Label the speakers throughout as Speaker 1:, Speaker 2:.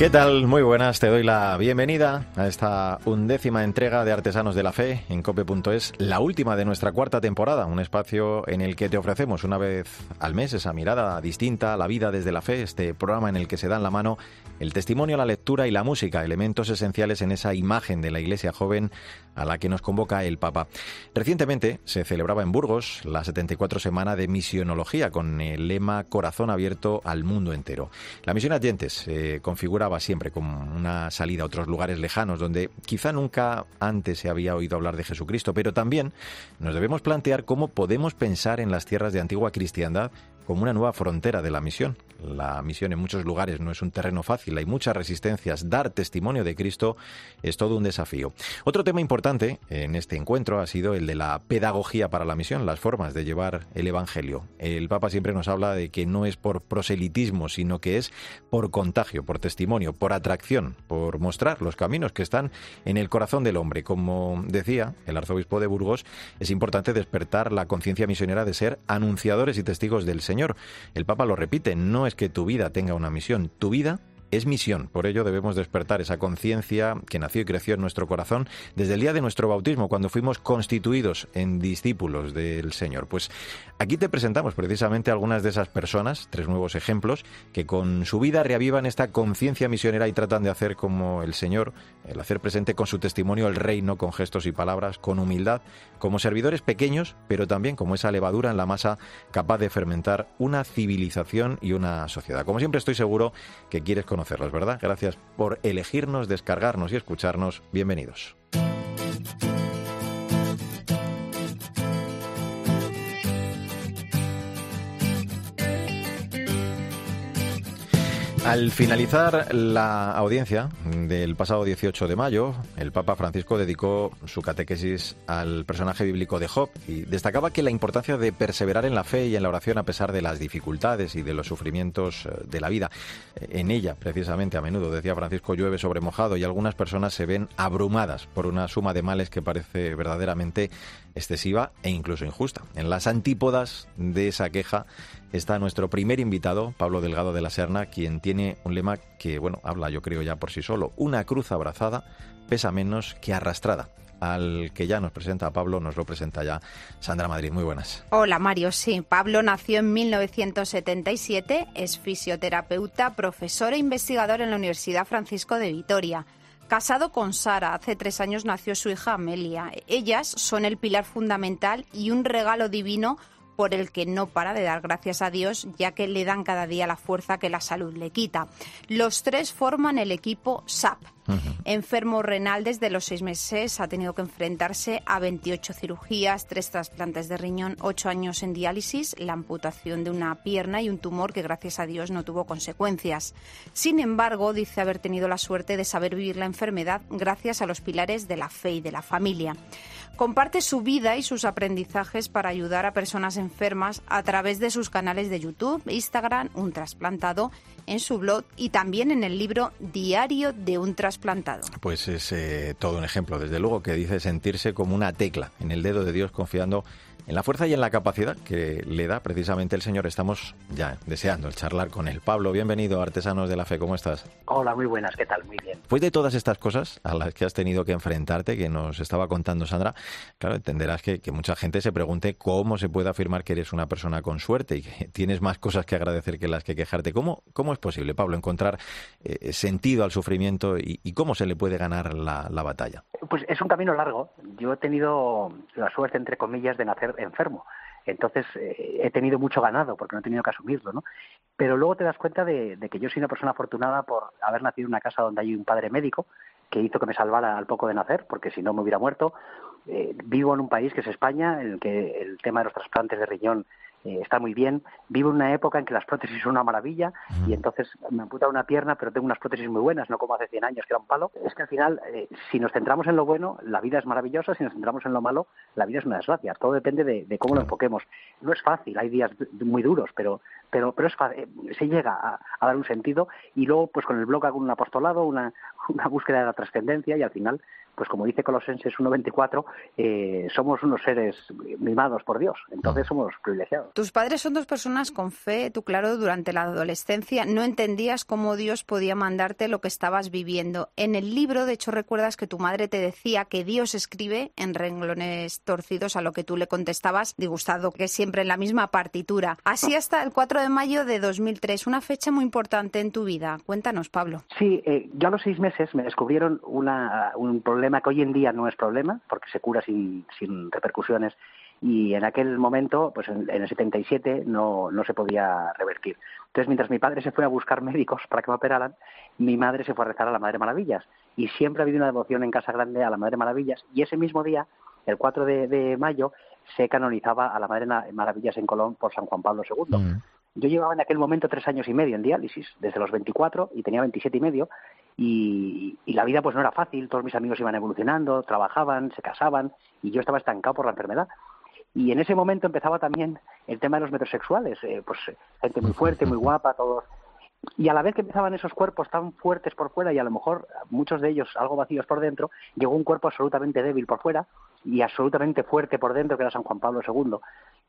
Speaker 1: ¿Qué tal? Muy buenas, te doy la bienvenida a esta undécima entrega de Artesanos de la Fe en cope.es, la última de nuestra cuarta temporada, un espacio en el que te ofrecemos una vez al mes esa mirada distinta a la vida desde la fe, este programa en el que se dan la mano el testimonio, la lectura y la música, elementos esenciales en esa imagen de la iglesia joven a la que nos convoca el Papa. Recientemente se celebraba en Burgos la 74 semana de misionología con el lema Corazón abierto al mundo entero. La misión Agentes se siempre como una salida a otros lugares lejanos donde quizá nunca antes se había oído hablar de Jesucristo, pero también nos debemos plantear cómo podemos pensar en las tierras de antigua cristiandad como una nueva frontera de la misión. La misión en muchos lugares no es un terreno fácil, hay muchas resistencias. Dar testimonio de Cristo es todo un desafío. Otro tema importante en este encuentro ha sido el de la pedagogía para la misión, las formas de llevar el Evangelio. El Papa siempre nos habla de que no es por proselitismo, sino que es por contagio, por testimonio, por atracción, por mostrar los caminos que están en el corazón del hombre. Como decía el arzobispo de Burgos, es importante despertar la conciencia misionera de ser anunciadores y testigos del Señor. El Papa lo repite, no es que tu vida tenga una misión, tu vida es misión. Por ello debemos despertar esa conciencia que nació y creció en nuestro corazón desde el día de nuestro bautismo, cuando fuimos constituidos en discípulos del Señor. Pues aquí te presentamos precisamente algunas de esas personas, tres nuevos ejemplos, que con su vida reavivan esta conciencia misionera y tratan de hacer como el Señor, el hacer presente con su testimonio el reino, con gestos y palabras, con humildad, como servidores pequeños, pero también como esa levadura en la masa capaz de fermentar una civilización y una sociedad. Como siempre estoy seguro que quieres conocer conocerlos, ¿verdad? Gracias por elegirnos, descargarnos y escucharnos. Bienvenidos. Al finalizar la audiencia del pasado 18 de mayo, el Papa Francisco dedicó su catequesis al personaje bíblico de Job y destacaba que la importancia de perseverar en la fe y en la oración a pesar de las dificultades y de los sufrimientos eh, de la vida. En ella, precisamente, a menudo, decía Francisco, llueve sobre mojado y algunas personas se ven abrumadas por una suma de males que parece verdaderamente excesiva e incluso injusta. En las antípodas de esa queja está nuestro primer invitado, Pablo Delgado de la Serna, quien tiene un lema que, bueno, habla yo creo ya por sí solo. Una cruz abrazada pesa menos que arrastrada. Al que ya nos presenta Pablo, nos lo presenta ya Sandra Madrid. Muy buenas.
Speaker 2: Hola Mario, sí. Pablo nació en 1977, es fisioterapeuta, profesor e investigador en la Universidad Francisco de Vitoria. Casado con Sara, hace tres años nació su hija Amelia. Ellas son el pilar fundamental y un regalo divino por el que no para de dar gracias a Dios, ya que le dan cada día la fuerza que la salud le quita. Los tres forman el equipo SAP. Enfermo renal desde los seis meses, ha tenido que enfrentarse a 28 cirugías, tres trasplantes de riñón, ocho años en diálisis, la amputación de una pierna y un tumor que gracias a Dios no tuvo consecuencias. Sin embargo, dice haber tenido la suerte de saber vivir la enfermedad gracias a los pilares de la fe y de la familia. Comparte su vida y sus aprendizajes para ayudar a personas enfermas a través de sus canales de YouTube, Instagram, Un trasplantado, en su blog y también en el libro Diario de un trasplantado.
Speaker 1: Pues es eh, todo un ejemplo, desde luego, que dice sentirse como una tecla en el dedo de Dios confiando en la fuerza y en la capacidad que le da precisamente el Señor. Estamos ya deseando el charlar con él. Pablo, bienvenido, Artesanos de la Fe, ¿cómo estás?
Speaker 3: Hola, muy buenas, ¿qué tal? Muy bien.
Speaker 1: Pues de todas estas cosas a las que has tenido que enfrentarte, que nos estaba contando Sandra, claro, entenderás que, mucha gente se pregunte cómo se puede afirmar que eres una persona con suerte y que tienes más cosas que agradecer que las que quejarte. ¿Cómo, cómo es posible, Pablo, encontrar eh, sentido al sufrimiento y, cómo se le puede ganar la, la batalla?
Speaker 3: Pues es un camino largo. Yo he tenido la suerte, entre comillas, de nacer enfermo. Entonces eh, he tenido mucho ganado porque no he tenido que asumirlo, ¿no? Pero luego te das cuenta de, que yo soy una persona afortunada por haber nacido en una casa donde hay un padre médico que hizo que me salvara al poco de nacer, porque si no me hubiera muerto. Eh, vivo en un país que es España, en el que el tema de los trasplantes de riñón eh, está muy bien. Vivo en una época en que las prótesis son una maravilla y entonces me amputa una pierna, pero tengo unas prótesis muy buenas, no como hace 100 años que era un palo. Es que al final, eh, si nos centramos en lo bueno, la vida es maravillosa, si nos centramos en lo malo, la vida es una desgracia. Todo depende de, cómo lo enfoquemos. No es fácil, hay días muy duros, pero pero, pero es, eh, se llega a, a, dar un sentido y luego pues con el blog hago un apostolado, una, una búsqueda de la trascendencia y al final pues como dice Colosenses 1.24, eh, somos unos seres mimados por Dios, entonces somos privilegiados.
Speaker 2: Tus padres son dos personas con fe, tú claro, durante la adolescencia no entendías cómo Dios podía mandarte lo que estabas viviendo. En el libro, de hecho, recuerdas que tu madre te decía que Dios escribe en renglones torcidos a lo que tú le contestabas, disgustado, que siempre en la misma partitura. Así hasta el 4 de mayo de 2003, una fecha muy importante en tu vida. Cuéntanos, Pablo.
Speaker 3: Sí, eh, yo a los seis meses me descubrieron una, un problema problema que hoy en día no es problema, porque se cura sin, sin repercusiones, y en aquel momento, pues en, el 77, no, no se podía revertir. Entonces, mientras mi padre se fue a buscar médicos para que me operaran, mi madre se fue a rezar a la Madre Maravillas. Y siempre ha habido una devoción en Casa Grande a la Madre Maravillas. Y ese mismo día, el 4 de, mayo, se canonizaba a la Madre Maravillas en Colón por San Juan Pablo II. Mm. Yo llevaba en aquel momento tres años y medio en diálisis, desde los 24 y tenía 27 y medio, y, la vida pues no era fácil, todos mis amigos iban evolucionando, trabajaban, se casaban y yo estaba estancado por la enfermedad. Y en ese momento empezaba también el tema de los metrosexuales, eh, pues gente muy fuerte, muy guapa, todos. Y a la vez que empezaban esos cuerpos tan fuertes por fuera y a lo mejor muchos de ellos algo vacíos por dentro, llegó un cuerpo absolutamente débil por fuera y absolutamente fuerte por dentro, que era San Juan Pablo II.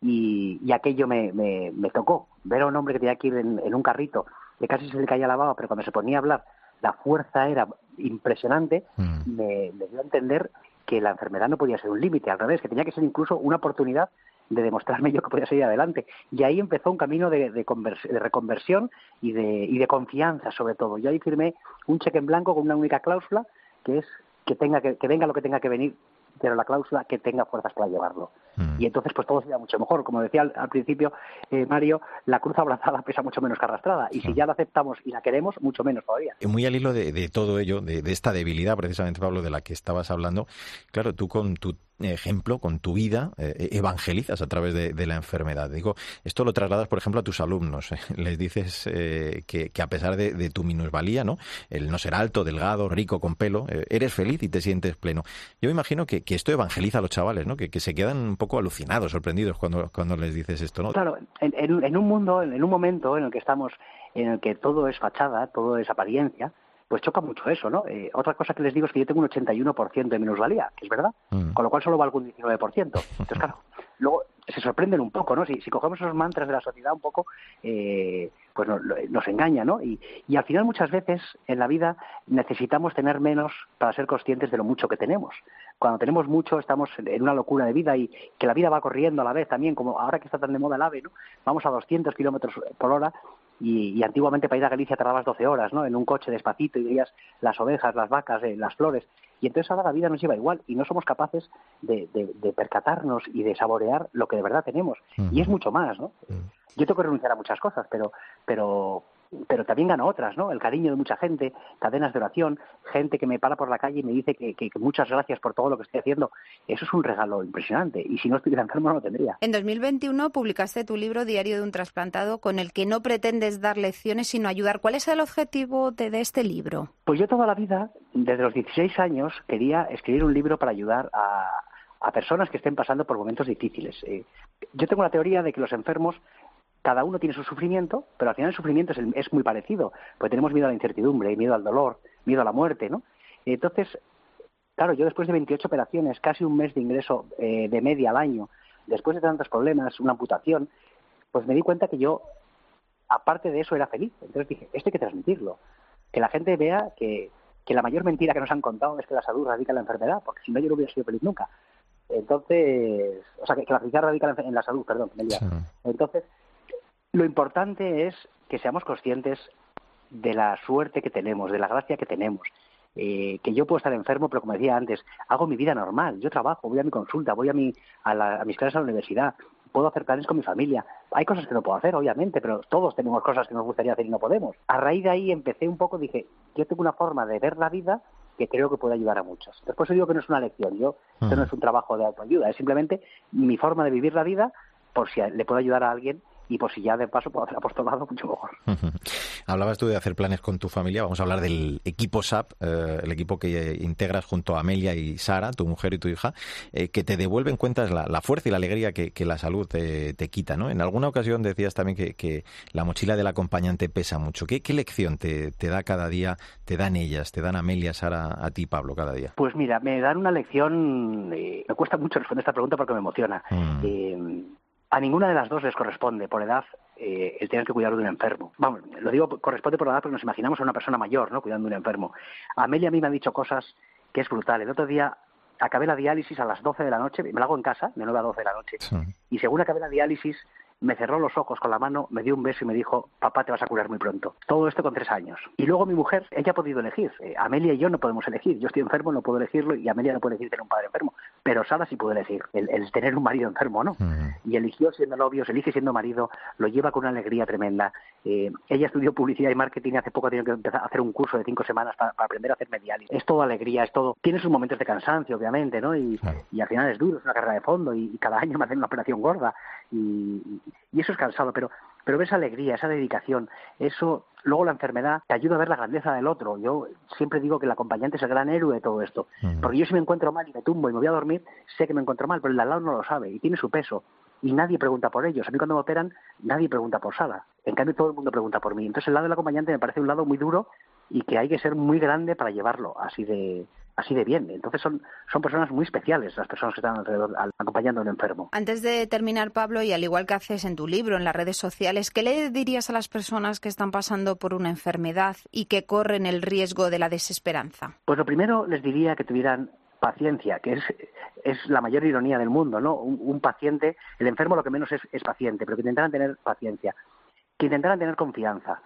Speaker 3: Y, aquello me, me, tocó, ver a un hombre que tenía que ir en, un carrito, que casi se le caía la baba, pero cuando se ponía a hablar la fuerza era impresionante, mm. me, dio a entender que la enfermedad no podía ser un límite, al revés, que tenía que ser incluso una oportunidad de demostrarme yo que podía seguir adelante. Y ahí empezó un camino de, de, reconversión y de, y de confianza, sobre todo. Yo ahí firmé un cheque en blanco con una única cláusula, que es que, tenga que venga lo que tenga que venir, pero la cláusula que tenga fuerzas para llevarlo. Mm. Y entonces, pues todo sería mucho mejor. Como decía al, principio eh, Mario, la cruz abrazada pesa mucho menos que arrastrada. Y si ya la aceptamos y la queremos, mucho menos todavía.
Speaker 1: Muy al hilo de, todo ello, de, de, esta debilidad, precisamente, Pablo, de la que estabas hablando, claro, tú con tu ejemplo, con tu vida, eh, evangelizas a través de, la enfermedad. Digo, esto lo trasladas, por ejemplo, a tus alumnos. Les dices eh, que, a pesar de, tu minusvalía, ¿no? El no ser alto, delgado, rico, con pelo, eh, eres feliz y te sientes pleno. Yo me imagino que, esto evangeliza a los chavales, ¿no? Que, se quedan un poco alucinados, sorprendidos cuando, cuando les dices esto, ¿no?
Speaker 3: Claro, en, un mundo, en un momento en el que estamos, en el que todo es fachada, todo es apariencia, pues choca mucho eso, ¿no? Eh, otra cosa que les digo es que yo tengo un 81% de minusvalía, que es verdad, mm. con lo cual solo valgo un 19%. Entonces, claro, luego se sorprenden un poco, ¿no? Si, si cogemos esos mantras de la sociedad un poco, eh, pues nos, engaña, ¿no? Y, y, al final muchas veces en la vida necesitamos tener menos para ser conscientes de lo mucho que tenemos. Cuando tenemos mucho estamos en una locura de vida y que la vida va corriendo a la vez también, como ahora que está tan de moda el AVE, ¿no? Vamos a 200 kilómetros por hora y, antiguamente para ir a Galicia tardabas 12 horas, ¿no? En un coche despacito y veías las ovejas, las vacas, eh, las flores. Y entonces ahora la vida nos lleva igual y no somos capaces de, percatarnos y de saborear lo que de verdad tenemos. Y es mucho más, ¿no? Yo tengo que renunciar a muchas cosas, pero, pero, pero también gano otras, ¿no? El cariño de mucha gente, cadenas de oración, gente que me para por la calle y me dice que, muchas gracias por todo lo que estoy haciendo. Eso es un regalo impresionante y si no estuviera enfermo no lo tendría.
Speaker 2: En 2021 publicaste tu libro Diario de un trasplantado con el que no pretendes dar lecciones sino ayudar. ¿Cuál es el objetivo de, este libro?
Speaker 3: Pues yo toda la vida, desde los 16 años, quería escribir un libro para ayudar a, personas que estén pasando por momentos difíciles. Eh, yo tengo la teoría de que los enfermos cada uno tiene su sufrimiento, pero al final el sufrimiento es, muy parecido, porque tenemos miedo a la incertidumbre, miedo al dolor, miedo a la muerte, ¿no? Entonces, claro, yo después de 28 operaciones, casi un mes de ingreso eh, de media al año, después de tantos problemas, una amputación, pues me di cuenta que yo, aparte de eso, era feliz. Entonces dije, esto hay que transmitirlo, que la gente vea que, que la mayor mentira que nos han contado es que la salud radica en la enfermedad, porque si no yo no hubiera sido feliz nunca. Entonces, o sea, que, la felicidad radica en la salud, perdón. Entonces, lo importante es que seamos conscientes de la suerte que tenemos, de la gracia que tenemos. Eh, que yo puedo estar enfermo, pero como decía antes, hago mi vida normal. Yo trabajo, voy a mi consulta, voy a, mi, a, mis clases a la universidad, puedo hacer planes con mi familia. Hay cosas que no puedo hacer, obviamente, pero todos tenemos cosas que nos gustaría hacer y no podemos. A raíz de ahí empecé un poco, dije, yo tengo una forma de ver la vida que creo que puede ayudar a muchos. Después digo que no es una lección, yo, esto no es un trabajo de autoayuda, es simplemente mi forma de vivir la vida por si le puedo ayudar a alguien y pues si ya de paso puedo hacer apostolado, mucho mejor.
Speaker 1: Hablabas tú de hacer planes con tu familia, vamos a hablar del equipo SAP, eh, el equipo que integras junto a Amelia y Sara, tu mujer y tu hija, eh, que te devuelven cuentas la, la, fuerza y la alegría que, que la salud te, te, quita, ¿no? En alguna ocasión decías también que, que la mochila del acompañante pesa mucho. ¿Qué, qué lección te, te, da cada día, te dan ellas, te dan Amelia, Sara, a ti, Pablo, cada día?
Speaker 3: Pues mira, me dan una lección, eh, me cuesta mucho responder esta pregunta porque me emociona. Mm. A ninguna de las dos les corresponde por edad eh, el tener que cuidar de un enfermo. Vamos, lo digo corresponde por edad porque nos imaginamos a una persona mayor, ¿no? Cuidando de un enfermo. Amelia a mí me ha dicho cosas que es brutal. El otro día acabé la diálisis a las 12 de la noche, me la hago en casa, de 9 a 12 de la noche, sí. y según acabé la diálisis, me cerró los ojos con la mano, me dio un beso y me dijo, papá, te vas a curar muy pronto. Todo esto con tres años. Y luego mi mujer, ella ha podido elegir. Eh, Amelia y yo no podemos elegir. Yo estoy enfermo, no puedo elegirlo, y Amelia no puede elegir tener un padre enfermo. Pero Sara sí puede elegir el, el tener un marido enfermo, ¿no? Mm. Y eligió siendo novio, se elige siendo marido, lo lleva con una alegría tremenda. Eh, ella estudió publicidad y marketing, hace poco ha tenido que empezar a hacer un curso de cinco semanas para, para aprender a hacer medial. Es todo alegría, es todo... Tiene sus momentos de cansancio, obviamente, ¿no? Y, claro. y al final es duro, es una carrera de fondo, y, y cada año me hacen una operación gorda, y, y eso es cansado pero, pero esa alegría, esa dedicación, eso, luego la enfermedad te ayuda a ver la grandeza del otro. Yo siempre digo que el acompañante es el gran héroe de todo esto, uh -huh. porque yo si me encuentro mal y me tumbo y me voy a dormir, sé que me encuentro mal, pero el de al lado no lo sabe y tiene su peso y nadie pregunta por ellos. A mí cuando me operan, nadie pregunta por Sala. En cambio, todo el mundo pregunta por mí. Entonces, el lado del acompañante me parece un lado muy duro y que hay que ser muy grande para llevarlo así de, así de bien. Entonces son, son personas muy especiales las personas que están alrededor acompañando a un enfermo.
Speaker 2: Antes de terminar, Pablo, y al igual que haces en tu libro, en las redes sociales, ¿qué le dirías a las personas que están pasando por una enfermedad y que corren el riesgo de la desesperanza?
Speaker 3: Pues lo primero les diría que tuvieran paciencia, que es, es la mayor ironía del mundo, ¿no? Un, un paciente, el enfermo lo que menos es, es paciente, pero que intentaran tener paciencia, que intentaran tener confianza.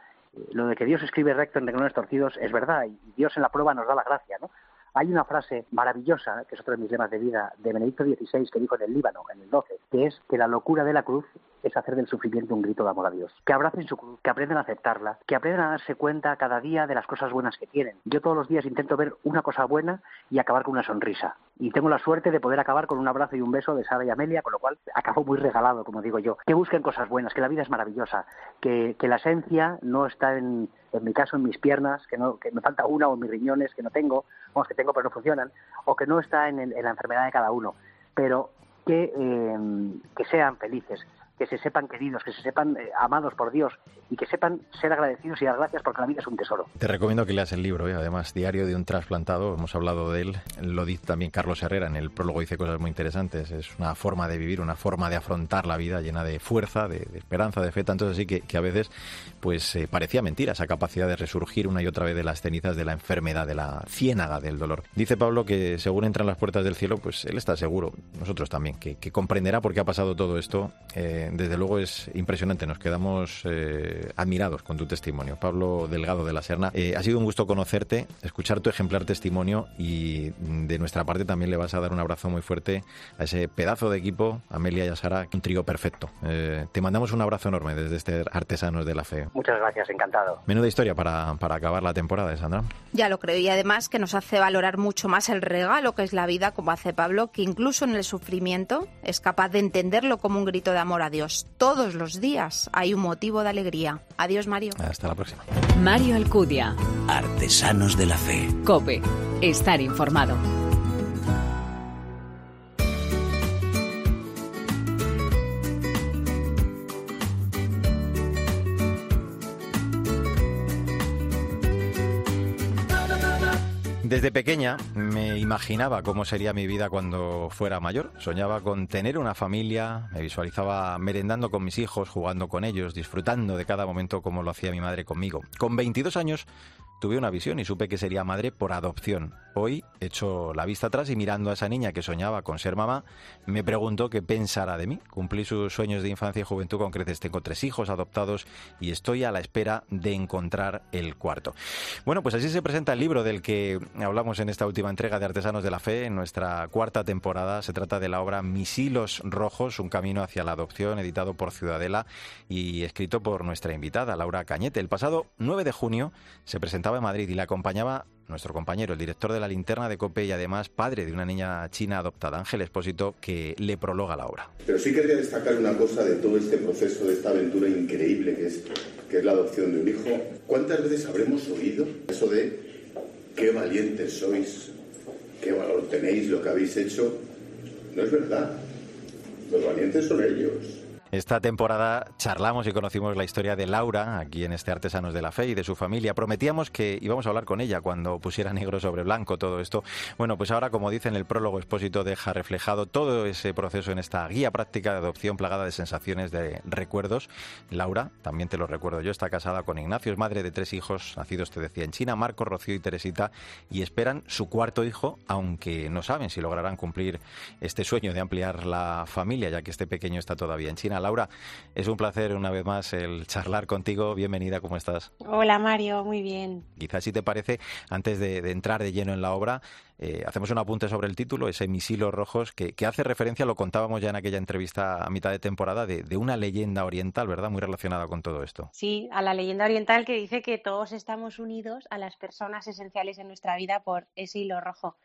Speaker 3: Lo de que Dios escribe recto en renglones torcidos es verdad, y Dios en la prueba nos da la gracia, ¿no? Hay una frase maravillosa, que es otro de mis lemas de vida, de Benedicto XVI, que dijo en el Líbano, en el 12, que es que la locura de la cruz es hacer del sufrimiento un grito de amor a Dios. Que abracen su cruz, que aprendan a aceptarla, que aprendan a darse cuenta cada día de las cosas buenas que tienen. Yo todos los días intento ver una cosa buena y acabar con una sonrisa. Y tengo la suerte de poder acabar con un abrazo y un beso de Sara y Amelia, con lo cual acabo muy regalado, como digo yo. Que busquen cosas buenas, que la vida es maravillosa, que, la esencia no está en, en mi caso en mis piernas, que, no, que me falta una o en mis riñones que no tengo, vamos, que tengo pero no funcionan, o que no está en, el, en la enfermedad de cada uno, pero que, eh, que sean felices, que se sepan queridos, que se sepan eh, amados por Dios y que sepan ser agradecidos y dar gracias porque la vida es un tesoro.
Speaker 1: Te recomiendo que leas el libro, ¿eh? además, Diario de un trasplantado, hemos hablado de él, lo dice también Carlos Herrera, en el prólogo dice cosas muy interesantes, es una forma de vivir, una forma de afrontar la vida llena de fuerza, de, esperanza, de fe, tanto así que, a veces pues eh, parecía mentira esa capacidad de resurgir una y otra vez de las cenizas de la enfermedad, de la ciénaga del dolor. Dice Pablo que según entran las puertas del cielo, pues él está seguro, nosotros también, que, comprenderá por qué ha pasado todo esto, desde luego es impresionante. Nos quedamos eh, admirados con tu testimonio. Pablo Delgado de la Serna, eh, ha sido un gusto conocerte, escuchar tu ejemplar testimonio y de nuestra parte también le vas a dar un abrazo muy fuerte a ese pedazo de equipo, Amelia y a Sara, un trío perfecto. Eh, te mandamos un abrazo enorme desde este Artesanos de la Fe.
Speaker 3: Muchas gracias, encantado.
Speaker 1: Menuda historia para, para acabar la temporada, Sandra.
Speaker 2: Ya lo creo y además que nos hace valorar mucho más el regalo que es la vida, como hace Pablo, que incluso en el sufrimiento es capaz de entenderlo como un grito de amor a Dios. Todos los días hay un motivo de alegría. Adiós, Mario.
Speaker 1: Hasta la próxima.
Speaker 4: Mario Alcudia.
Speaker 5: Artesanos de la Fe.
Speaker 4: Cope. Estar informado.
Speaker 1: Desde pequeña me imaginaba cómo sería mi vida cuando fuera mayor. Soñaba con tener una familia, me visualizaba merendando con mis hijos, jugando con ellos, disfrutando de cada momento como lo hacía mi madre conmigo. Con 22 años tuve una visión y supe que sería madre por adopción. Hoy, echo la vista atrás y mirando a esa niña que soñaba con ser mamá, me pregunto qué pensará de mí. Cumplí sus sueños de infancia y juventud con creces. Tengo tres hijos adoptados y estoy a la espera de encontrar el cuarto. Bueno, pues así se presenta el libro del que hablamos en esta última entrega de Artesanos de la Fe, en nuestra cuarta temporada. Se trata de la obra Mis hilos rojos, un camino hacia la adopción, editado por Ciudadela y escrito por nuestra invitada, Laura Cañete. El pasado 9 de junio se presentaba en Madrid y la acompañaba nuestro compañero, el director de la linterna de COPE y además padre de una niña china adoptada, Ángel Espósito, que le prologa la obra.
Speaker 6: Pero sí quería destacar una cosa de todo este proceso, de esta aventura increíble que es, que es la adopción de un hijo. ¿Cuántas veces habremos oído eso de qué valientes sois, qué valor tenéis, lo que habéis hecho? No es verdad. Los valientes son ellos.
Speaker 1: Esta temporada charlamos y conocimos la historia de Laura, aquí en este Artesanos de la Fe y de su familia. Prometíamos que íbamos a hablar con ella cuando pusiera negro sobre blanco todo esto. Bueno, pues ahora, como dice en el prólogo expósito, deja reflejado todo ese proceso en esta guía práctica de adopción plagada de sensaciones, de recuerdos. Laura, también te lo recuerdo yo, está casada con Ignacio, es madre de tres hijos, nacidos, te decía, en China, Marco, Rocío y Teresita, y esperan su cuarto hijo, aunque no saben si lograrán cumplir este sueño de ampliar la familia, ya que este pequeño está todavía en China. Laura, es un placer una vez más el charlar contigo. Bienvenida, ¿cómo estás?
Speaker 7: Hola Mario, muy bien.
Speaker 1: Quizás si te parece, antes de, entrar de lleno en la obra, eh, hacemos un apunte sobre el título, ese Misilos Rojos, que, hace referencia, lo contábamos ya en aquella entrevista a mitad de temporada, de, de, una leyenda oriental, ¿verdad? Muy relacionada con todo esto.
Speaker 7: Sí, a la leyenda oriental que dice que todos estamos unidos a las personas esenciales en nuestra vida por ese hilo rojo.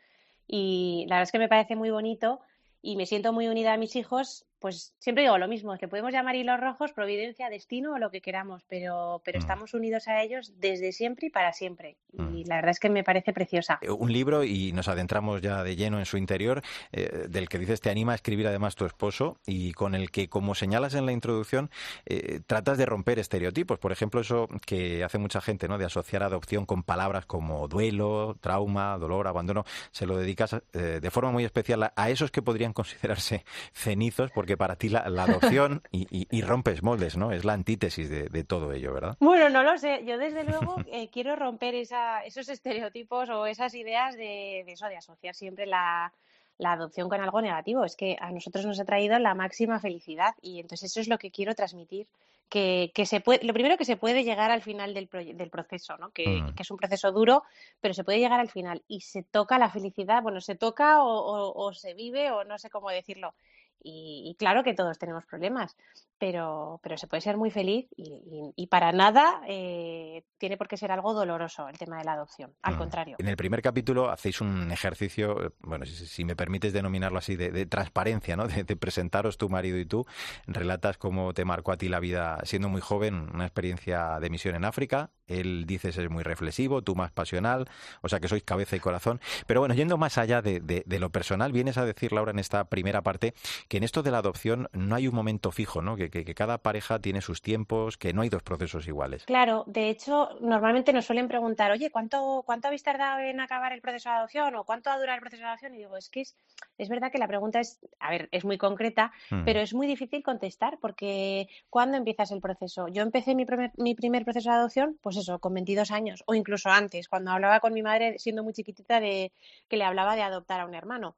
Speaker 7: Y la verdad es que me parece muy bonito y me siento muy unida a mis hijos pues siempre digo lo mismo, que podemos llamar hilos rojos, providencia, destino o lo que queramos, pero, pero mm. estamos unidos a ellos desde siempre y para siempre. Y mm. la verdad es que me parece preciosa.
Speaker 1: Eh, un libro, y nos adentramos ya de lleno en su interior, eh, del que dices te anima a escribir además tu esposo y con el que, como señalas en la introducción, eh, tratas de romper estereotipos. Por ejemplo, eso que hace mucha gente, ¿no? De asociar adopción con palabras como duelo, trauma, dolor, abandono, se lo dedicas de forma muy especial a, a esos que podrían considerarse cenizos, porque que para ti la, adopción y, rompes moldes, ¿no? Es la antítesis de, todo ello, ¿verdad?
Speaker 7: Bueno, no lo sé. Yo desde luego eh, quiero romper esos estereotipos o esas ideas de, eso, de asociar siempre la, adopción con algo negativo. Es que a nosotros nos ha traído la máxima felicidad y entonces eso es lo que quiero transmitir. Que, se puede, lo primero que se puede llegar al final del, del proceso, ¿no? Que, mm. que, es un proceso duro, pero se puede llegar al final y se toca la felicidad, bueno, se toca o se vive o no sé cómo decirlo. Y, claro que todos tenemos problemas, pero, pero se puede ser muy feliz y, para nada eh, tiene por qué ser algo doloroso el tema de la adopción. Al mm. contrario.
Speaker 1: En el primer capítulo hacéis un ejercicio, eh, bueno, si, me permites denominarlo así, de, transparencia, ¿no? De, presentaros tu marido y tú. Relatas cómo te marcó a ti la vida siendo muy joven, una experiencia de misión en África. Él dice ser muy reflexivo, tú más pasional, o sea que sois cabeza y corazón. Pero bueno, yendo más allá de, de lo personal, vienes a decir, Laura, en esta primera parte, que en esto de la adopción no hay un momento fijo, ¿no? Que, que, cada pareja tiene sus tiempos, que no hay dos procesos iguales.
Speaker 7: Claro, de hecho, normalmente nos suelen preguntar, oye, ¿cuánto, cuánto habéis tardado en acabar el proceso de adopción o cuánto va a durar el proceso de adopción? Y digo, es que es, es verdad que la pregunta es, a ver, es muy concreta, mm. pero es muy difícil contestar porque ¿cuándo empiezas el proceso? Yo empecé mi primer, mi primer proceso de adopción, pues eso, con 22 años o incluso antes, cuando hablaba con mi madre siendo muy chiquitita de que le hablaba de adoptar a un hermano.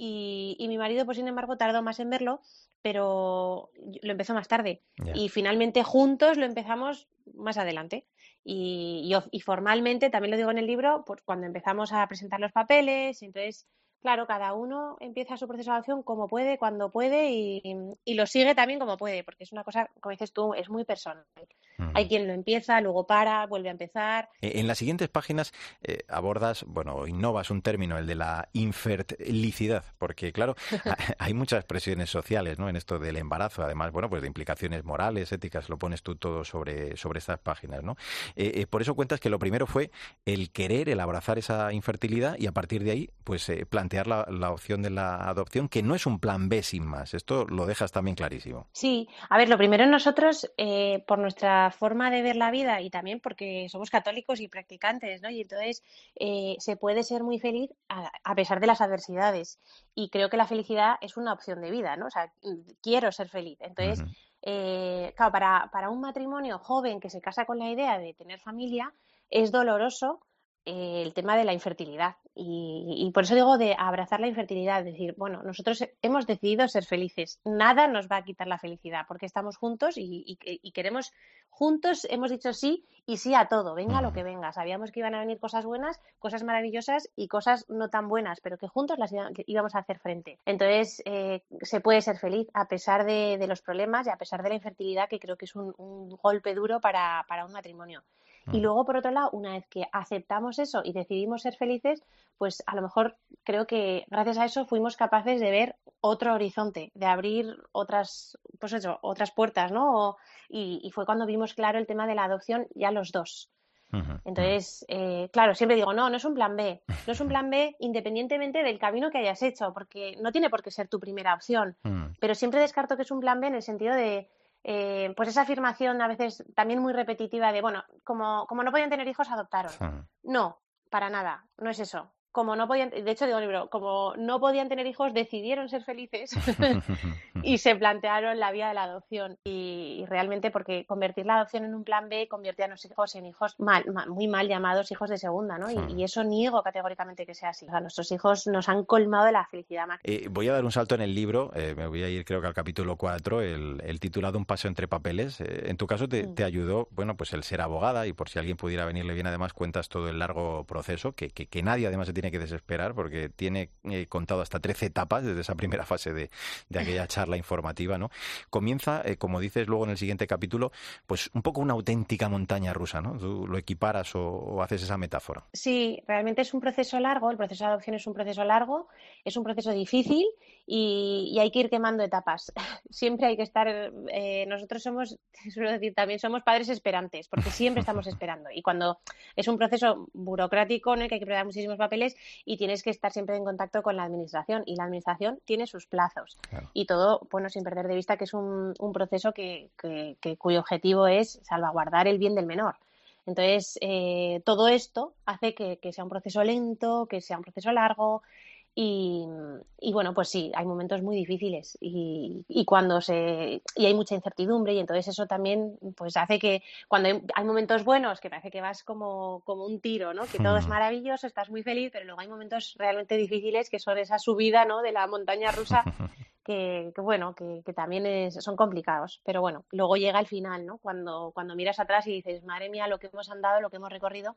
Speaker 7: Y, mi marido, pues sin embargo, tardó más en verlo, pero lo empezó más tarde. Y finalmente juntos lo empezamos más adelante. Y, y, formalmente, también lo digo en el libro, pues cuando empezamos a presentar los papeles, entonces claro, cada uno empieza su proceso de adopción como puede, cuando puede y, lo sigue también como puede, porque es una cosa, como dices tú, es muy personal. Hay quien lo empieza, luego para, vuelve a empezar.
Speaker 1: E, en las siguientes páginas eh, abordas, bueno, innovas un término, el de la infertilicidad, porque claro, hay muchas presiones sociales, ¿no? En esto del embarazo, además, bueno, pues de implicaciones morales, éticas, lo pones tú todo sobre, sobre estas páginas, ¿no? Eh, eh, por eso cuentas que lo primero fue el querer, el abrazar esa infertilidad y a partir de ahí, pues plantear plantear la, opción de la adopción, que no es un plan B sin más. Esto lo dejas también clarísimo.
Speaker 7: Sí, a ver, lo primero nosotros, eh, por nuestra forma de ver la vida y también porque somos católicos y practicantes, ¿no? Y entonces eh, se puede ser muy feliz a, pesar de las adversidades. Y creo que la felicidad es una opción de vida, ¿no? O sea, quiero ser feliz. Entonces, eh, claro, para, para un matrimonio joven que se casa con la idea de tener familia, es doloroso el tema de la infertilidad. Y, por eso digo de abrazar la infertilidad, decir, bueno, nosotros hemos decidido ser felices, nada nos va a quitar la felicidad, porque estamos juntos y, queremos, juntos hemos dicho sí y sí a todo, venga lo que venga. Sabíamos que iban a venir cosas buenas, cosas maravillosas y cosas no tan buenas, pero que juntos las íbamos a hacer frente. Entonces, eh, se puede ser feliz a pesar de, los problemas y a pesar de la infertilidad, que creo que es un, golpe duro para un matrimonio. Y luego, por otro lado, una vez que aceptamos eso y decidimos ser felices, pues a lo mejor creo que gracias a eso fuimos capaces de ver otro horizonte, de abrir otras, pues eso, otras puertas, ¿no? y, y, fue cuando vimos claro el tema de la adopción ya los dos. Entonces, eh, claro, siempre digo, no, no es un plan B. No es un plan B independientemente del camino que hayas hecho, porque no tiene por qué ser tu primera opción. Mm. Pero siempre descarto que es un plan B en el sentido de, eh, pues esa afirmación a veces también muy repetitiva de, bueno, como, como no podían tener hijos, adoptaron. No, para nada, no es eso como no podían, de hecho digo libro, como no podían tener hijos, decidieron ser felices y se plantearon la vía de la adopción. Y, realmente porque convertir la adopción en un plan B convierte a los hijos en hijos mal, muy mal llamados hijos de segunda, ¿no? Y, eso niego categóricamente que sea así. O sea, nuestros hijos nos han colmado de la felicidad máxima.
Speaker 1: Eh, voy a dar un salto en el libro, eh, me voy a ir creo que al capítulo 4, el, titulado Un paso entre papeles. Eh, en tu caso te, mm. te, ayudó, bueno, pues el ser abogada y por si alguien pudiera venirle bien, además cuentas todo el largo proceso que, que, que nadie además se tiene que desesperar porque tiene eh, contado hasta 13 etapas desde esa primera fase de, aquella charla informativa, ¿no? Comienza, eh, como dices luego en el siguiente capítulo, pues un poco una auténtica montaña rusa, ¿no? Tú lo equiparas o, haces esa metáfora.
Speaker 7: Sí, realmente es un proceso largo, el proceso de adopción es un proceso largo, es un proceso difícil y, hay que ir quemando etapas. Siempre hay que estar, eh, nosotros somos, suelo decir, también somos padres esperantes, porque siempre estamos esperando. Y cuando es un proceso burocrático en el que hay que preparar muchísimos papeles y tienes que estar siempre en contacto con la administración y la administración tiene sus plazos. Y todo, bueno, sin perder de vista que es un, un proceso que, cuyo objetivo es salvaguardar el bien del menor. Entonces, eh, todo esto hace que, sea un proceso lento, que sea un proceso largo, y, bueno, pues sí, hay momentos muy difíciles y, y, cuando se y hay mucha incertidumbre y entonces eso también pues hace que cuando hay, momentos buenos que parece que vas como, como un tiro, ¿no? Que todo es hmm. maravilloso, estás muy feliz, pero luego hay momentos realmente difíciles que son esa subida, ¿no? De la montaña rusa que, bueno, que, que también son complicados, pero bueno, luego llega el final, ¿no? Cuando, cuando miras atrás y dices, madre mía, lo que hemos andado, lo que hemos recorrido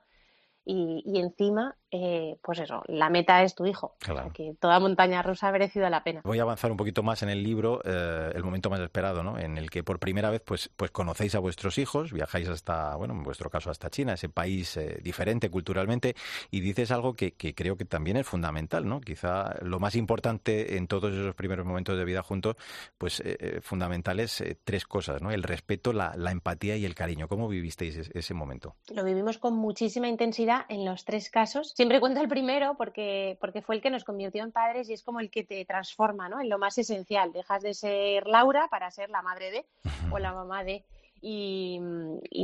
Speaker 7: y, encima, eh, pues eso, la meta es tu hijo. que toda montaña rusa ha merecido la pena.
Speaker 1: Voy a avanzar un poquito más en el libro, eh, el momento más esperado, ¿no? En el que por primera vez, pues, pues conocéis a vuestros hijos, viajáis hasta, bueno, en vuestro caso hasta China, ese país eh, diferente culturalmente, y dices algo que, creo que también es fundamental, ¿no? Quizá lo más importante en todos esos primeros momentos de vida juntos, pues fundamental es tres cosas, ¿no? El respeto, la, empatía y el cariño. ¿Cómo vivisteis ese momento?
Speaker 7: Lo vivimos con muchísima intensidad en los tres casos. Siempre cuento el primero porque, porque fue el que nos convirtió en padres y es como el que te transforma ¿no? en lo más esencial. Dejas de ser Laura para ser la madre de o la mamá de. Y,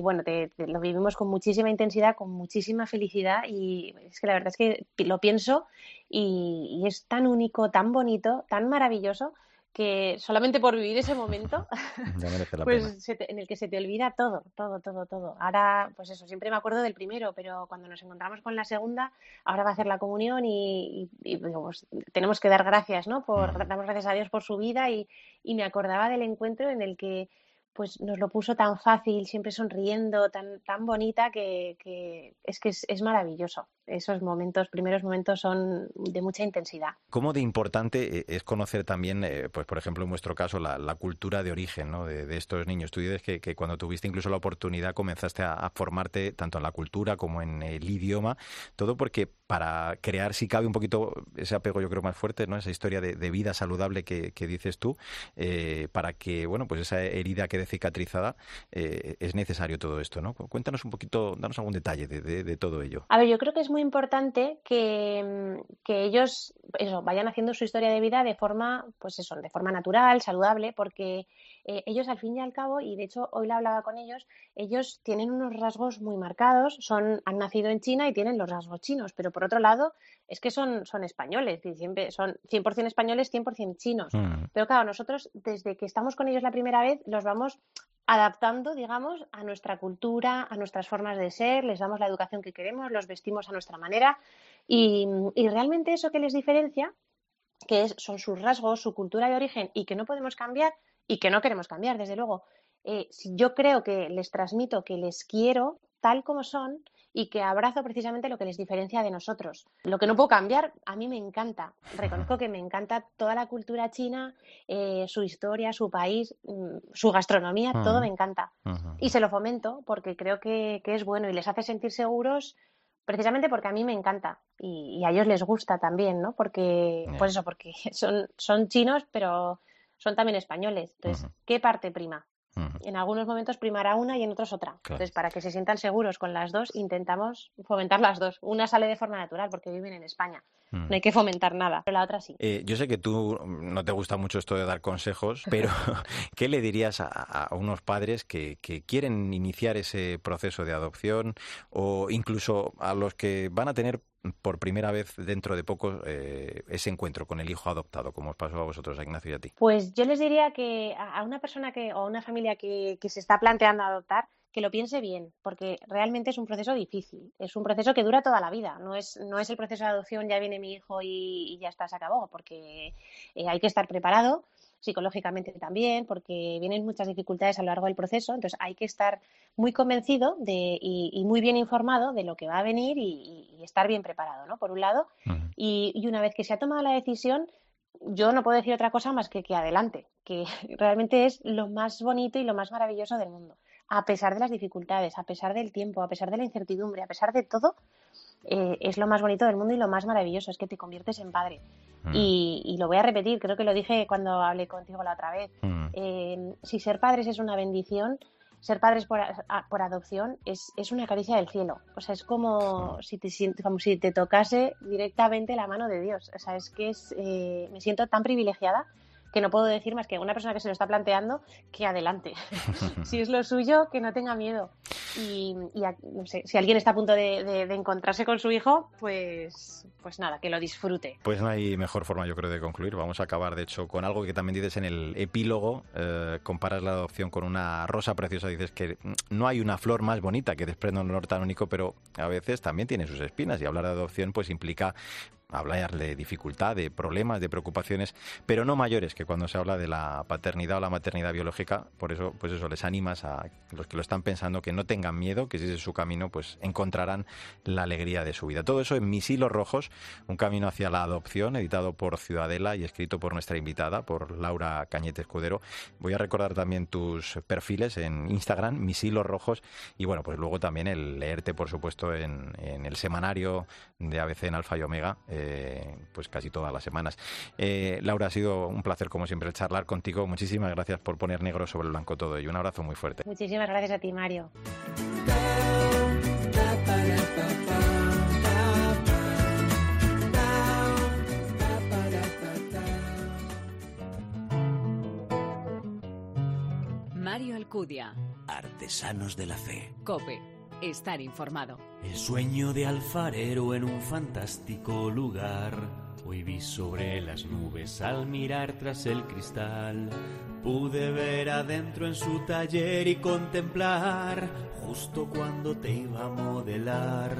Speaker 7: bueno, te, lo vivimos con muchísima intensidad, con muchísima felicidad y es que la verdad es que lo pienso y es tan único, tan bonito, tan maravilloso que solamente por vivir ese momento, pues en el que se te olvida todo, todo, todo, todo. Ahora, pues eso, siempre me acuerdo del primero, pero cuando nos encontramos con la segunda, ahora va a hacer la comunión y, pues, tenemos que dar gracias, ¿no? Por, Damos gracias a Dios por su vida y, y me acordaba del encuentro en el que pues nos lo puso tan fácil, siempre sonriendo, tan, tan bonita, que, es que es, maravilloso. Esos momentos, primeros momentos son de mucha intensidad.
Speaker 1: ¿Cómo de importante eh, es conocer también, eh, pues por ejemplo en vuestro caso, la, cultura de origen ¿no? de, estos niños? Tú dices que, cuando tuviste incluso la oportunidad comenzaste a, formarte tanto en la cultura como en el idioma, todo porque para crear, si cabe un poquito ese apego yo creo más fuerte, ¿no? esa historia de, vida saludable que, dices tú, eh, para que, bueno, pues esa herida quede cicatrizada, eh, es necesario todo esto, ¿no? Cuéntanos un poquito, danos algún detalle de, todo ello.
Speaker 7: A ver, yo creo que es muy importante que, que, ellos eso, vayan haciendo su historia de vida de forma, pues eso, de forma natural, saludable, porque eh, ellos al fin y al cabo, y de hecho hoy la hablaba con ellos, ellos tienen unos rasgos muy marcados, son, han nacido en China y tienen los rasgos chinos, pero por otro lado es que son, son españoles, siempre son 100% españoles, 100% chinos. Mm. Pero claro, nosotros desde que estamos con ellos la primera vez los vamos adaptando, digamos, a nuestra cultura, a nuestras formas de ser, les damos la educación que queremos, los vestimos a nuestra manera y, realmente eso que les diferencia, que es, son sus rasgos, su cultura de origen y que no podemos cambiar y que no queremos cambiar, desde luego. Eh, si yo creo que les transmito que les quiero, tal como son y que abrazo precisamente lo que les diferencia de nosotros. Lo que no puedo cambiar, a mí me encanta. Reconozco que me encanta toda la cultura china, eh, su historia, su país, mm, su gastronomía, todo me encanta. Y se lo fomento porque creo que, es bueno y les hace sentir seguros precisamente porque a mí me encanta y, a ellos les gusta también, ¿no? Porque, pues eso, porque son, son chinos, pero son también españoles. Entonces, ¿qué parte prima? En algunos momentos primará una y en otros otra. Entonces, para que se sientan seguros con las dos, intentamos fomentar las dos. Una sale de forma natural porque viven en España. No hay que fomentar nada, pero la otra sí.
Speaker 1: Eh, yo sé que tú no te gusta mucho esto de dar consejos, pero ¿qué le dirías a, unos padres que, quieren iniciar ese proceso de adopción o incluso a los que van a tener por primera vez dentro de poco eh, ese encuentro con el hijo adoptado, como os pasó a vosotros, a Ignacio y a ti?
Speaker 7: Pues yo les diría que a una persona que, o a una familia que, se está planteando adoptar, que lo piense bien, porque realmente es un proceso difícil, es un proceso que dura toda la vida, no es, no es el proceso de adopción, ya viene mi hijo y, ya está, se acabó, porque eh, hay que estar preparado psicológicamente también, porque vienen muchas dificultades a lo largo del proceso, entonces hay que estar muy convencido de, y, muy bien informado de lo que va a venir y, estar bien preparado, ¿no? Por un lado, y, una vez que se ha tomado la decisión, yo no puedo decir otra cosa más que que adelante, que realmente es lo más bonito y lo más maravilloso del mundo. A pesar de las dificultades, a pesar del tiempo, a pesar de la incertidumbre, a pesar de todo, eh, es lo más bonito del mundo y lo más maravilloso, es que te conviertes en padre. Mm. Y, lo voy a repetir, creo que lo dije cuando hablé contigo la otra vez. Mm. Eh, si ser padres es una bendición, ser padres por, por adopción es, es, una caricia del cielo. O sea, es como, si te, como si te tocase directamente la mano de Dios. O sea, es que es, eh, me siento tan privilegiada que no puedo decir más que una persona que se lo está planteando que adelante. si es lo suyo, que no tenga miedo. Y, no sé, si alguien está a punto de, encontrarse con su hijo, pues, pues nada, que lo disfrute.
Speaker 1: Pues no hay mejor forma, yo creo, de concluir. Vamos a acabar, de hecho, con algo que también dices en el epílogo. Eh, comparas la adopción con una rosa preciosa. Dices que no hay una flor más bonita que desprenda un olor tan único, pero a veces también tiene sus espinas. Y hablar de adopción, pues implica hablar de dificultad, de problemas, de preocupaciones, pero no mayores que cuando se habla de la paternidad o la maternidad biológica. Por eso, pues eso, les animas a los que lo están pensando que no tengan miedo, que si es su camino, pues encontrarán la alegría de su vida. Todo eso en Mis Hilos Rojos, un camino hacia la adopción, editado por Ciudadela y escrito por nuestra invitada, por Laura Cañete Escudero. Voy a recordar también tus perfiles en Instagram, Mis Hilos Rojos, y bueno, pues luego también el leerte, por supuesto, en, el semanario de ABC en Alfa y Omega pues casi todas las semanas. Eh, Laura, ha sido un placer como siempre charlar contigo. Muchísimas gracias por poner negro sobre el blanco todo y un abrazo muy fuerte.
Speaker 7: Muchísimas gracias a ti, Mario.
Speaker 4: Mario Alcudia.
Speaker 5: Artesanos de la Fe.
Speaker 4: Cope estar informado.
Speaker 5: El sueño de alfarero en un fantástico lugar. Hoy vi sobre las nubes al mirar tras el cristal. Pude ver adentro en su taller y contemplar justo cuando te iba a modelar.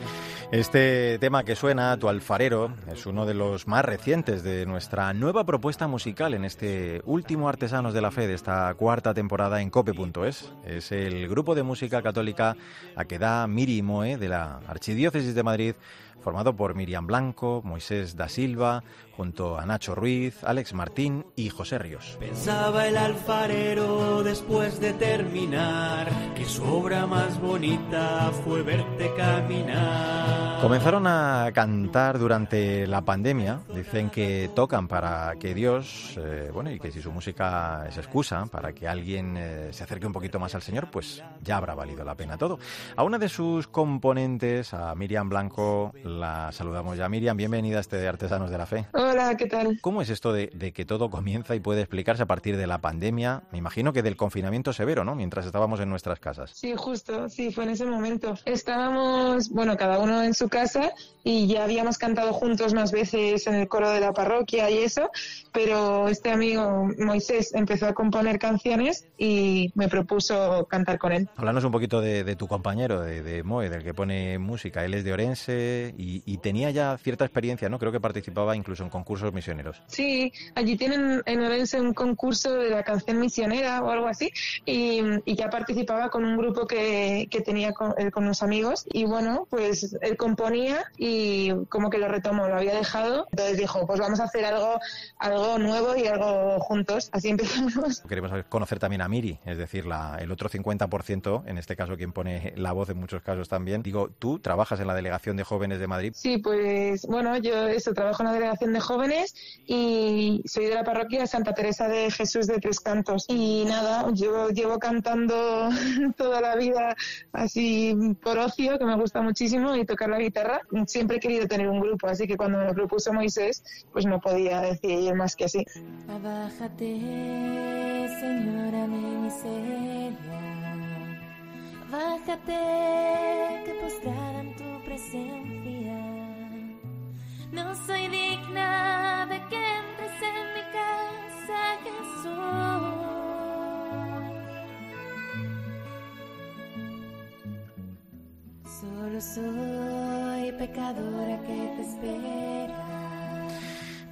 Speaker 1: Este tema que suena, Tu alfarero, es uno de los más recientes de nuestra nueva propuesta musical en este último Artesanos de la Fe de esta cuarta temporada en cope.es. Es el grupo de música católica a que da Miri Moe de la Archidiócesis de Madrid formado por Miriam Blanco, Moisés da Silva, junto a Nacho Ruiz, Alex Martín y José Ríos.
Speaker 5: Pensaba el alfarero después de terminar que su obra más bonita fue verte caminar.
Speaker 1: Comenzaron a cantar durante la pandemia, dicen que tocan para que Dios, eh, bueno, y que si su música es excusa para que alguien eh, se acerque un poquito más al Señor, pues ya habrá valido la pena todo. A una de sus componentes, a Miriam Blanco, la saludamos ya. Miriam, bienvenida a este de Artesanos de la Fe.
Speaker 8: Hola, ¿qué tal?
Speaker 1: ¿Cómo es esto de, que todo comienza y puede explicarse a partir de la pandemia? Me imagino que del confinamiento severo, ¿no? Mientras estábamos en nuestras casas.
Speaker 8: Sí, justo, sí, fue en ese momento. Estábamos, bueno, cada uno en su casa y ya habíamos cantado juntos más veces en el coro de la parroquia y eso, pero este amigo Moisés empezó a componer canciones y me propuso cantar con él.
Speaker 1: Háblanos un poquito de, tu compañero, de, de, Moe, del que pone música. Él es de Orense y, tenía ya cierta experiencia, ¿no? Creo que participaba incluso en concursos misioneros.
Speaker 8: Sí, allí tienen en Orense un concurso de la canción misionera o algo así y, ya participaba con un grupo que, que tenía con, con unos amigos y bueno, pues él componía y como que lo retomó, lo había dejado. Entonces dijo, pues vamos a hacer algo, algo nuevo y algo juntos. Así empezamos.
Speaker 1: Queremos conocer también a Miri, es decir, la, el otro 50%, en este caso quien pone la voz en muchos casos también. Digo, tú trabajas en la Delegación de Jóvenes de Madrid.
Speaker 8: Sí, pues bueno, yo eso, trabajo en la Delegación de Jóvenes y soy de la parroquia Santa Teresa de Jesús de Tres Cantos. Y nada, yo llevo cantando toda la vida así por ocio, que me gusta muchísimo, y tocar la guitarra. Siempre he querido tener un grupo, así que cuando me lo propuso Moisés, pues no podía decir más que así.
Speaker 9: Abájate, señora mi miseria. Bájate, que postrada No soy digna de que entres en mi casa, Jesús. Solo soy pecadora que te espera.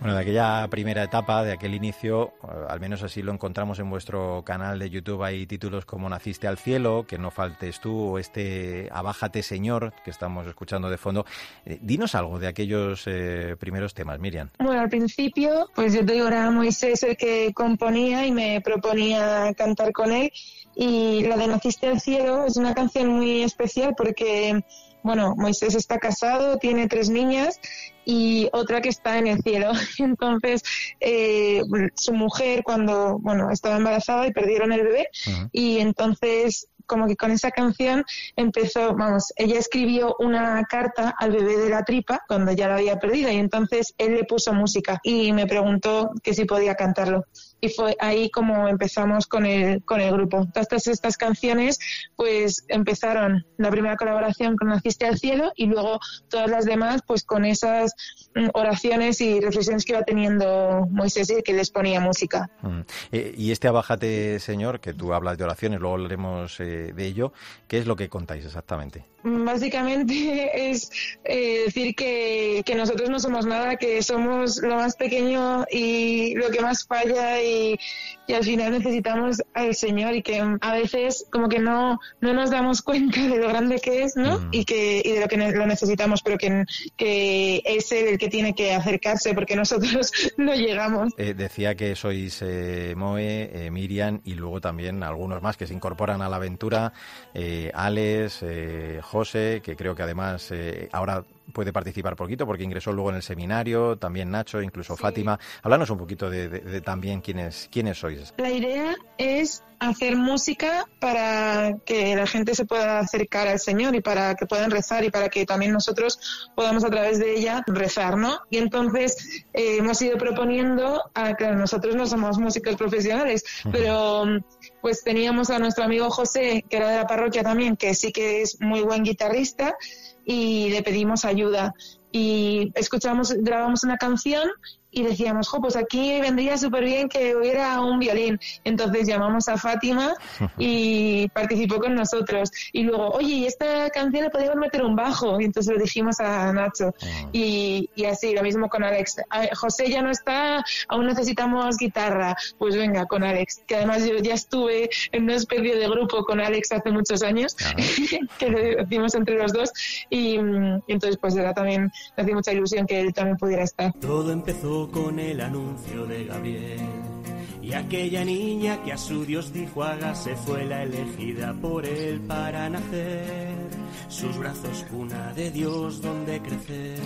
Speaker 1: Bueno, de aquella primera etapa, de aquel inicio, eh, al menos así lo encontramos en vuestro canal de YouTube. Hay títulos como Naciste al cielo, Que no faltes tú, o este Abájate Señor, que estamos escuchando de fondo. Eh, dinos algo de aquellos eh, primeros temas, Miriam.
Speaker 8: Bueno, al principio, pues yo te digo, era Moisés el que componía y me proponía cantar con él. Y la de Naciste al cielo es una canción muy especial porque, bueno, Moisés está casado, tiene tres niñas y otra que está en el cielo. Entonces, eh, su mujer cuando, bueno, estaba embarazada y perdieron el bebé y entonces como que con esa canción empezó, vamos, ella escribió una carta al bebé de la tripa cuando ya la había perdido y entonces él le puso música y me preguntó que si podía cantarlo y fue ahí como empezamos con el, con el grupo. Todas estas canciones pues empezaron la primera colaboración con Naciste al Cielo y luego todas las demás pues con esas mm, oraciones y reflexiones que iba teniendo Moisés y que les ponía música.
Speaker 1: Mm. Eh, y este Abájate Señor, que tú hablas de oraciones, luego hablaremos eh, de ello, ¿qué es lo que contáis exactamente?
Speaker 8: Básicamente es eh, decir que, que nosotros no somos nada, que somos lo más pequeño y lo que más falla y, al final necesitamos al Señor y que a veces como que no, no nos damos cuenta de lo grande que es, ¿no? Mm. Y, que, y de lo que lo necesitamos, pero que, que es Él el que tiene que acercarse porque nosotros no llegamos.
Speaker 1: Eh, decía que sois eh, Moe, eh, Miriam y luego también algunos más que se incorporan a la aventura, Alex, José, que creo que además ahora puede participar poquito porque ingresó luego en el seminario, también Nacho, incluso Fátima. Háblanos un poquito de, también quiénes, quiénes sois.
Speaker 8: La idea es hacer música para que la gente se pueda acercar al Señor y para que puedan rezar y para que también nosotros podamos a través de ella rezar, ¿no? Y entonces eh, hemos ido proponiendo, a, que nosotros no somos músicos profesionales, pero pues teníamos a nuestro amigo José, que era de la parroquia también, que sí que es muy buen guitarrista, y le pedimos ayuda. Y escuchamos, grabamos una canción y decíamos, jo, pues aquí vendría súper bien que hubiera un violín. Entonces llamamos a Fátima y participó con nosotros. Y luego, oye, ¿y esta canción le podemos meter un bajo? Y entonces lo dijimos a Nacho. Ah. Y, y, así, lo mismo con Alex. José ya no está, aún necesitamos guitarra. Pues venga, con Alex. Que además yo ya estuve en una especie de grupo con Alex hace muchos años, que lo hicimos entre los dos. Y, y entonces, pues era también, me hacía mucha ilusión que él también pudiera estar.
Speaker 5: Todo empezó con el anuncio de Gabriel. Y aquella niña que a su Dios dijo hágase fue la elegida por él para nacer. Sus brazos cuna de Dios donde crecer.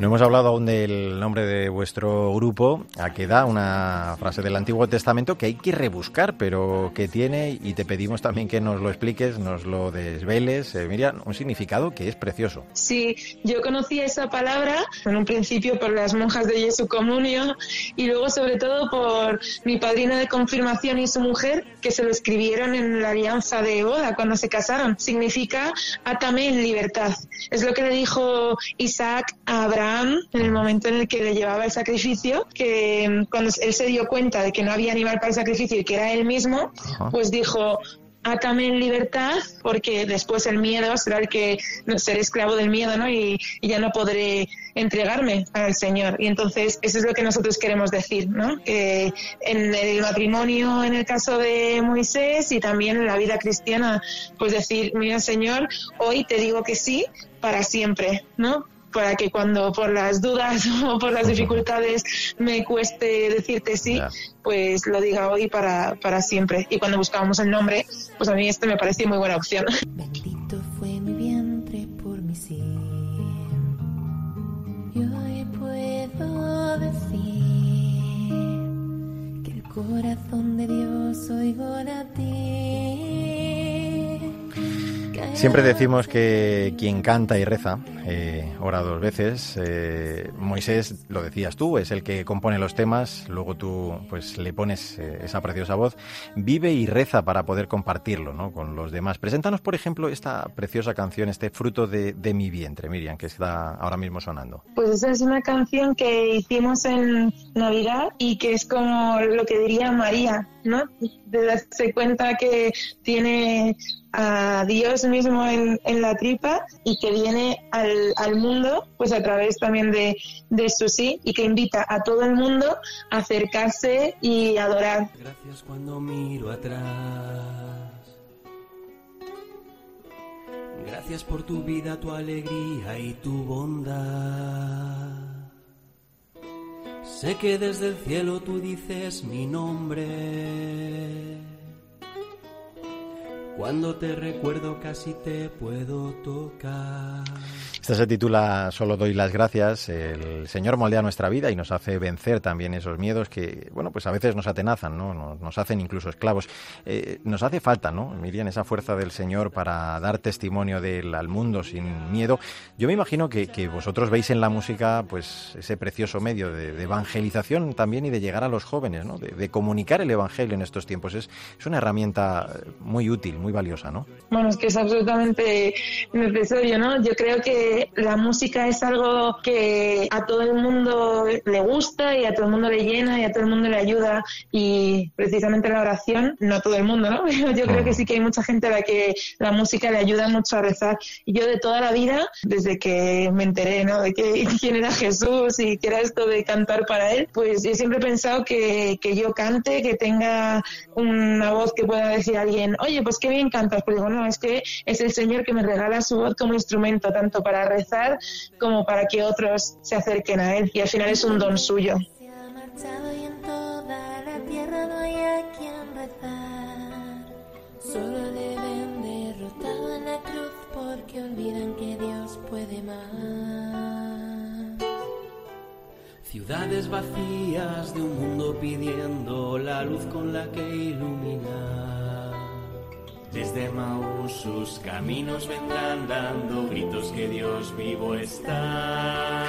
Speaker 1: No hemos hablado aún del nombre de vuestro grupo, a que da una frase del Antiguo Testamento que hay que rebuscar, pero que tiene, y te pedimos también que nos lo expliques, nos lo desveles, eh, Miriam, un significado que es precioso.
Speaker 8: Sí, yo conocí esa palabra en un principio por las monjas de Jesu Comunio y luego sobre todo por mi padrina de confirmación y su mujer que se lo escribieron en la alianza de boda cuando se casaron. Significa átame en libertad. Es lo que le dijo Isaac a Abraham en el momento en el que le llevaba el sacrificio, que mm, cuando él se dio cuenta de que no había animal para el sacrificio y que era él mismo, pues dijo, átame en libertad porque después el miedo será el que seré esclavo del miedo ¿no? y, ya no podré entregarme al Señor y entonces eso es lo que nosotros queremos decir ¿no? que en el matrimonio en el caso de Moisés y también en la vida cristiana pues decir mira Señor hoy te digo que sí para siempre ¿no? Para que cuando por las dudas o por las dificultades me cueste decirte sí, pues lo diga hoy para, para siempre. Y cuando buscábamos el nombre, pues a mí este me pareció muy buena opción.
Speaker 9: Bendito fue mi vientre por mi sí. Y hoy puedo decir que el corazón de Dios oigo ti.
Speaker 1: Siempre decimos que quien canta y reza, eh, ora dos veces. Eh, Moisés, lo decías tú, es el que compone los temas, luego tú pues le pones eh, esa preciosa voz. Vive y reza para poder compartirlo ¿no? con los demás. Preséntanos, por ejemplo, esta preciosa canción, este fruto de, de mi vientre, Miriam, que está ahora mismo sonando.
Speaker 8: Pues esa es una canción que hicimos en Navidad y que es como lo que diría María, ¿no? De darse cuenta que tiene a Dios mismo en, la tripa y que viene al, mundo pues a través también de, de, su sí y que invita a todo el mundo a acercarse y adorar.
Speaker 5: Gracias cuando miro atrás. Gracias por tu vida, tu alegría y tu bondad. Sé que desde el cielo tú dices mi nombre cuando te recuerdo casi te puedo tocar.
Speaker 1: Esta se titula Solo doy las gracias. El Señor moldea nuestra vida y nos hace vencer también esos miedos que, bueno, pues a veces nos atenazan, ¿no? Nos, hacen incluso esclavos. Eh, nos hace falta, ¿no? Miriam, esa fuerza del Señor para dar testimonio del al mundo sin miedo. Yo me imagino que, vosotros veis en la música, pues, ese precioso medio de, evangelización también y de llegar a los jóvenes, ¿no? De, comunicar el Evangelio en estos tiempos. Es, es una herramienta muy útil, muy valiosa, ¿no?
Speaker 8: Bueno, es que es absolutamente necesario, ¿no? Yo creo que la música es algo que a todo el mundo le gusta y a todo el mundo le llena y a todo el mundo le ayuda y precisamente la oración, no a todo el mundo, ¿no? Yo creo que sí que hay mucha gente a la que la música le ayuda mucho a rezar. Y yo de toda la vida, desde que me enteré, ¿no? De que, quién era Jesús y que era esto de cantar para él, pues yo siempre he pensado que, que yo cante, que tenga una voz que pueda decir a alguien, oye, pues qué bien cantas, pero digo, no, es que es el Señor que me regala su voz como instrumento, tanto para rezar como para que otros se acerquen a Él. Y al final es un don suyo.
Speaker 9: Solo deben derrotado en la cruz porque olvidan que Dios puede más.
Speaker 5: Ciudades vacías de un mundo pidiendo la luz con la que iluminar. Desde Maús sus caminos vendrán dando gritos que Dios vivo está.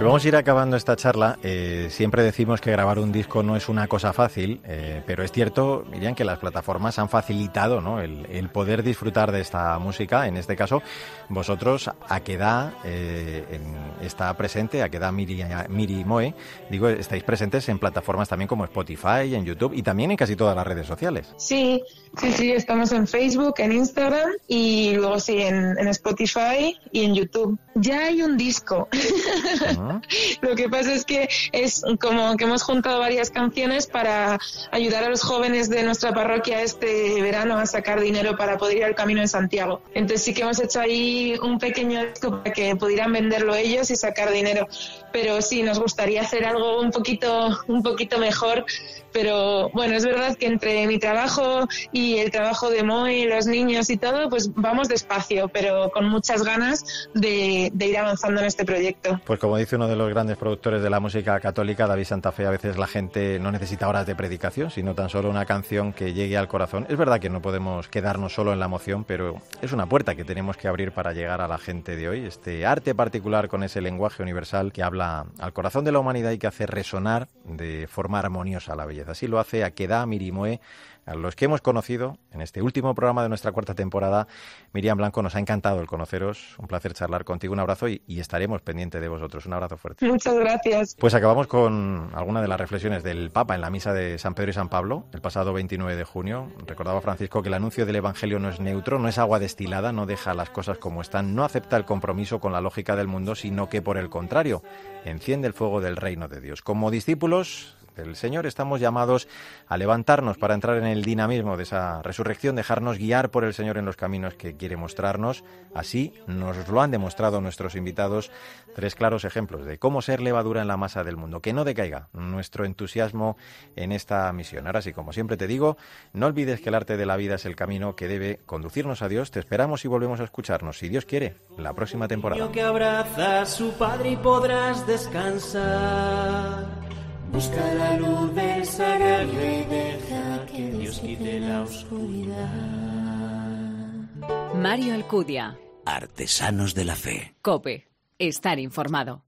Speaker 1: vamos a ir acabando esta charla. Eh, siempre decimos que grabar un disco no es una cosa fácil, eh, pero es cierto, Miriam, que las plataformas han facilitado ¿no? el, poder disfrutar de esta música. En este caso, vosotros, ¿a qué edad eh, está presente? ¿A qué edad Miri, Miri Moe? Digo, estáis presentes en plataformas también como Spotify, en YouTube y también en casi todas las redes sociales.
Speaker 8: Sí, sí, sí, estamos en Facebook, en Instagram y luego sí en, Spotify y en YouTube. Ya hay un disco. Lo que pasa es que es como que hemos juntado varias canciones para ayudar a los jóvenes de nuestra parroquia este verano a sacar dinero para poder ir al Camino de Santiago. Entonces sí que hemos hecho ahí un pequeño disco para que pudieran venderlo ellos y sacar dinero. Pero sí, nos gustaría hacer algo un poquito, un poquito mejor pero bueno, es verdad que entre mi trabajo y el trabajo de Moy, los niños y todo, pues vamos despacio, pero con muchas ganas de, ir avanzando en este proyecto.
Speaker 1: Pues como dice uno de los grandes productores de la música católica, David Santa Fe, a veces la gente no necesita horas de predicación, sino tan solo una canción que llegue al corazón. Es verdad que no podemos quedarnos solo en la emoción, pero es una puerta que tenemos que abrir para llegar a la gente de hoy. Este arte particular con ese lenguaje universal que habla al corazón de la humanidad y que hace resonar de forma armoniosa la belleza. Así lo hace Aqueda Mirimoe a los que hemos conocido en este último programa de nuestra cuarta temporada. Miriam Blanco, nos ha encantado el conoceros, un placer charlar contigo, un abrazo y, estaremos pendientes de vosotros. Un abrazo fuerte.
Speaker 8: Muchas gracias.
Speaker 1: Pues acabamos con alguna de las reflexiones del Papa en la misa de San Pedro y San Pablo el pasado 29 de junio. Recordaba Francisco que el anuncio del Evangelio no es neutro, no es agua destilada, no deja las cosas como están, no acepta el compromiso con la lógica del mundo, sino que por el contrario, enciende el fuego del reino de Dios. Como discípulos el Señor, estamos llamados a levantarnos para entrar en el dinamismo de esa resurrección, dejarnos guiar por el Señor en los caminos que quiere mostrarnos. Así nos lo han demostrado nuestros invitados, tres claros ejemplos de cómo ser levadura en la masa del mundo. Que no decaiga nuestro entusiasmo en esta misión. Ahora sí, como siempre te digo, no olvides que el arte de la vida es el camino que debe conducirnos a Dios. Te esperamos y volvemos a escucharnos, si Dios quiere, la próxima temporada.
Speaker 5: que abraza a su padre y podrás descansar. Busca la luz del sagrario y deja que Dios quite la oscuridad.
Speaker 4: Mario Alcudia.
Speaker 10: Artesanos de la Fe.
Speaker 4: Cope. Estar informado.